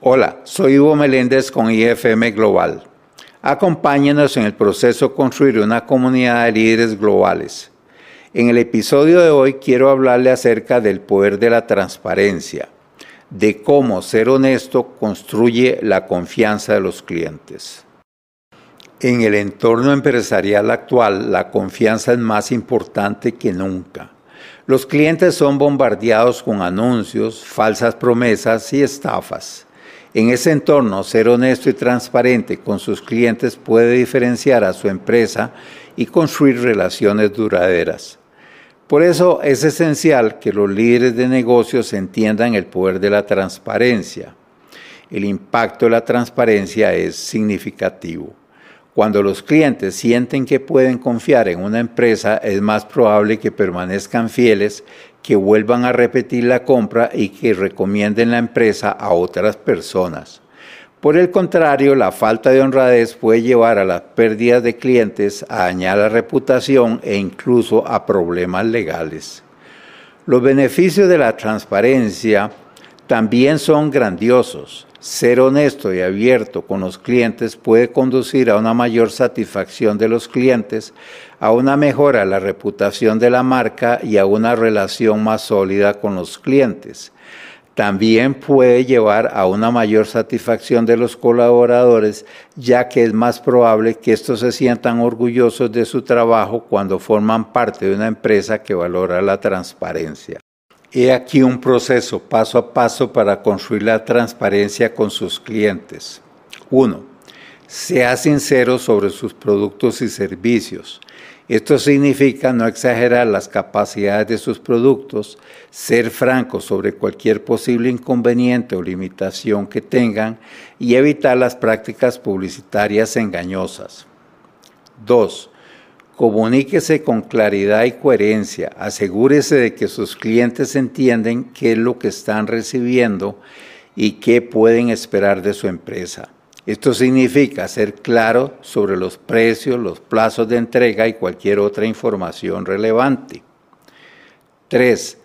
Hola, soy Hugo Meléndez con IFM Global. Acompáñenos en el proceso de construir una comunidad de líderes globales. En el episodio de hoy quiero hablarle acerca del poder de la transparencia, de cómo ser honesto construye la confianza de los clientes. En el entorno empresarial actual, la confianza es más importante que nunca. Los clientes son bombardeados con anuncios, falsas promesas y estafas. En ese entorno, ser honesto y transparente con sus clientes puede diferenciar a su empresa y construir relaciones duraderas. Por eso es esencial que los líderes de negocios entiendan el poder de la transparencia. El impacto de la transparencia es significativo. Cuando los clientes sienten que pueden confiar en una empresa, es más probable que permanezcan fieles, que vuelvan a repetir la compra y que recomienden la empresa a otras personas. Por el contrario, la falta de honradez puede llevar a las pérdidas de clientes, a dañar la reputación e incluso a problemas legales. Los beneficios de la transparencia también son grandiosos. Ser honesto y abierto con los clientes puede conducir a una mayor satisfacción de los clientes, a una mejora de la reputación de la marca y a una relación más sólida con los clientes. También puede llevar a una mayor satisfacción de los colaboradores, ya que es más probable que estos se sientan orgullosos de su trabajo cuando forman parte de una empresa que valora la transparencia. He aquí un proceso paso a paso para construir la transparencia con sus clientes. 1. Sea sincero sobre sus productos y servicios. Esto significa no exagerar las capacidades de sus productos, ser franco sobre cualquier posible inconveniente o limitación que tengan y evitar las prácticas publicitarias engañosas. 2 Comuníquese con claridad y coherencia. Asegúrese de que sus clientes entienden qué es lo que están recibiendo y qué pueden esperar de su empresa. Esto significa ser claro sobre los precios, los plazos de entrega y cualquier otra información relevante. 3.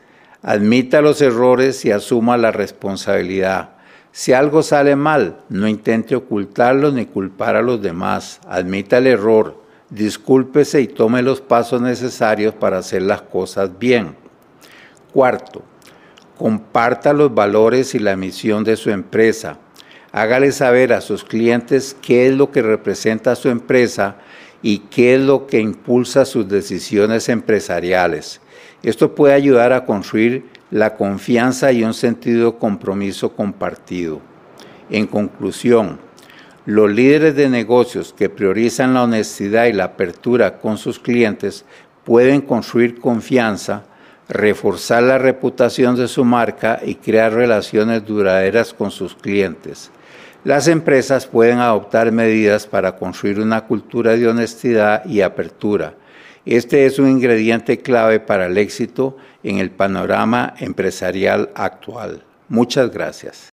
Admita los errores y asuma la responsabilidad. Si algo sale mal, no intente ocultarlo ni culpar a los demás. Admita el error, discúlpese y tome los pasos necesarios para hacer las cosas bien. Cuarto, comparta los valores y la misión de su empresa. Hágale saber a sus clientes qué es lo que representa su empresa y qué es lo que impulsa sus decisiones empresariales. Esto puede ayudar a construir la confianza y un sentido de compromiso compartido. En conclusión, los líderes de negocios que priorizan la honestidad y la apertura con sus clientes pueden construir confianza, reforzar la reputación de su marca y crear relaciones duraderas con sus clientes. Las empresas pueden adoptar medidas para construir una cultura de honestidad y apertura. Este es un ingrediente clave para el éxito en el panorama empresarial actual. Muchas gracias.